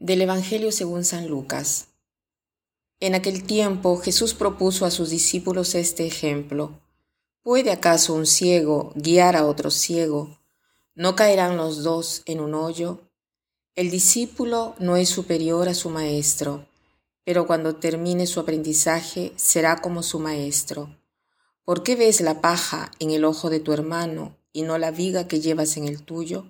Del Evangelio según San Lucas. En aquel tiempo Jesús propuso a sus discípulos este ejemplo. ¿Puede acaso un ciego guiar a otro ciego? ¿No caerán los dos en un hoyo? El discípulo no es superior a su maestro, pero cuando termine su aprendizaje será como su maestro. ¿Por qué ves la paja en el ojo de tu hermano y no la viga que llevas en el tuyo?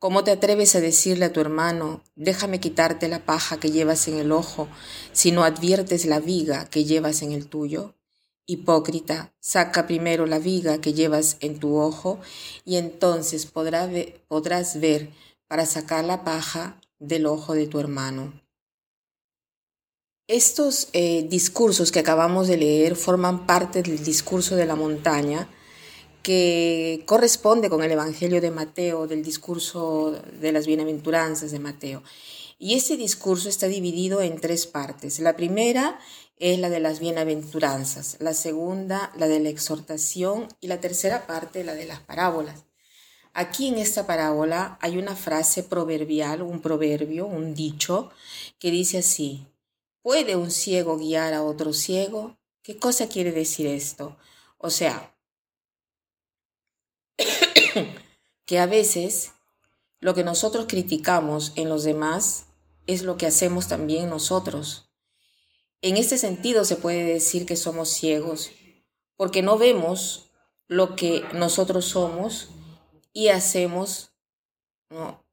¿Cómo te atreves a decirle a tu hermano, déjame quitarte la paja que llevas en el ojo, si no adviertes la viga que llevas en el tuyo? Hipócrita, saca primero la viga que llevas en tu ojo, y entonces podrás ver para sacar la paja del ojo de tu hermano. Estos eh, discursos que acabamos de leer forman parte del discurso de la montaña, que corresponde con el Evangelio de Mateo, del discurso de las bienaventuranzas de Mateo. Y ese discurso está dividido en tres partes. La primera es la de las bienaventuranzas, la segunda la de la exhortación y la tercera parte la de las parábolas. Aquí en esta parábola hay una frase proverbial, un proverbio, un dicho, que dice así, ¿puede un ciego guiar a otro ciego? ¿Qué cosa quiere decir esto? O sea, que a veces lo que nosotros criticamos en los demás es lo que hacemos también nosotros. En este sentido se puede decir que somos ciegos, porque no vemos lo que nosotros somos y hacemos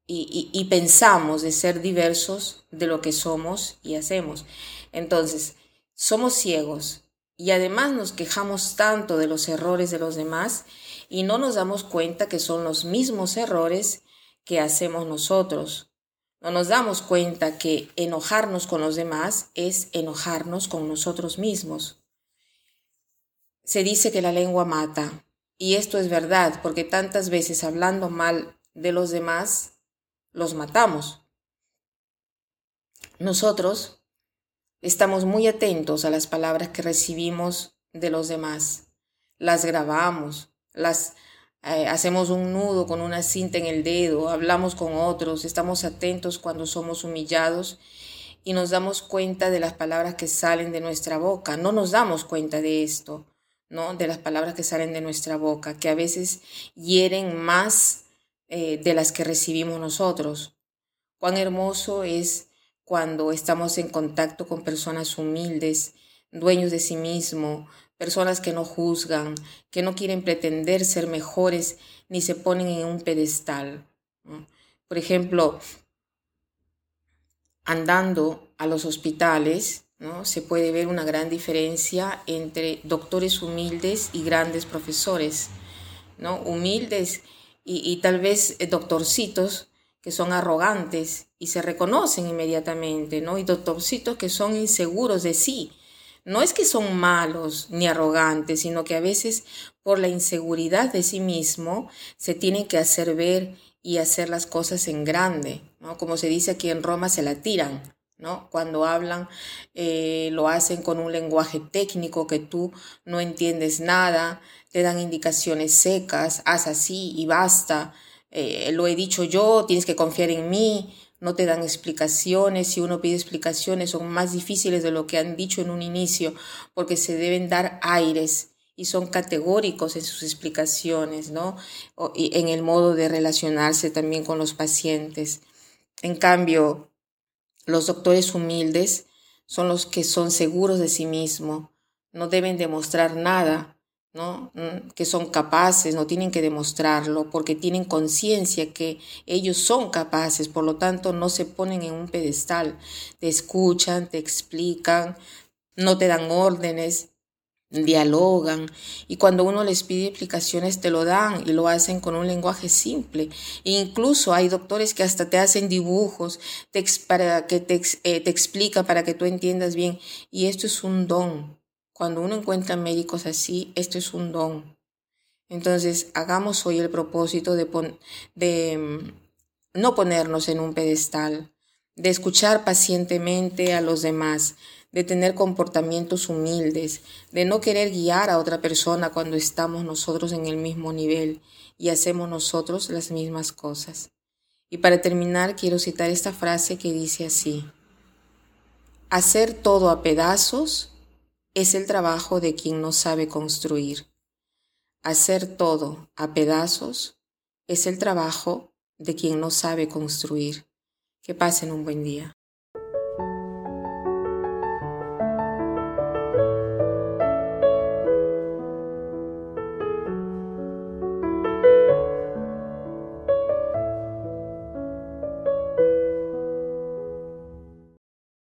y, y pensamos de ser diversos de lo que somos y hacemos. Entonces, somos ciegos y además nos quejamos tanto de los errores de los demás y no nos damos cuenta que son los mismos errores que hacemos nosotros. No nos damos cuenta que enojarnos con los demás es enojarnos con nosotros mismos. Se dice que la lengua mata, y esto es verdad, porque tantas veces hablando mal de los demás, los matamos. Nosotros estamos muy atentos a las palabras que recibimos de los demás, las grabamos, las eh, hacemos un nudo con una cinta en el dedo, hablamos con otros, estamos atentos cuando somos humillados y nos damos cuenta de las palabras que salen de nuestra boca. No nos damos cuenta de esto, ¿no? De las palabras que salen de nuestra boca, que a veces hieren más eh, de las que recibimos nosotros. Cuán hermoso es cuando estamos en contacto con personas humildes, dueños de sí mismo, personas que no juzgan, que no quieren pretender ser mejores ni se ponen en un pedestal. Por ejemplo, andando a los hospitales, ¿no? se puede ver una gran diferencia entre doctores humildes y grandes profesores, ¿no? humildes y, tal vez eh, doctorcitos que son arrogantes y se reconocen inmediatamente, ¿no? y doctorcitos que son inseguros de sí, no es que son malos ni arrogantes, sino que a veces por la inseguridad de sí mismo se tienen que hacer ver y hacer las cosas en grande, ¿no? Como se dice aquí en Roma, se la tiran, ¿no? Cuando hablan, eh, lo hacen con un lenguaje técnico que tú no entiendes nada, te dan indicaciones secas, haz así y basta, eh, lo he dicho yo, tienes que confiar en mí, no te dan explicaciones, si uno pide explicaciones son más difíciles de lo que han dicho en un inicio, porque se deben dar aires y son categóricos en sus explicaciones, ¿no? Y en el modo de relacionarse también con los pacientes. En cambio, los doctores humildes son los que son seguros de sí mismos, no deben demostrar nada, Mm, que son capaces, no tienen que demostrarlo porque tienen conciencia que ellos son capaces, por lo tanto no se ponen en un pedestal, te escuchan, te explican, no te dan órdenes, dialogan y cuando uno les pide explicaciones te lo dan y lo hacen con un lenguaje simple. E incluso hay doctores que hasta te hacen dibujos que te, eh, te explican para que tú entiendas bien y esto es un don. Cuando uno encuentra médicos así, esto es un don. Entonces, hagamos hoy el propósito de, de mm, no ponernos en un pedestal, de escuchar pacientemente a los demás, de tener comportamientos humildes, de no querer guiar a otra persona cuando estamos nosotros en el mismo nivel y hacemos nosotros las mismas cosas. Y para terminar, quiero citar esta frase que dice así, hacer todo a pedazos es el trabajo de quien no sabe construir. Hacer todo a pedazos es el trabajo de quien no sabe construir. Que pasen un buen día.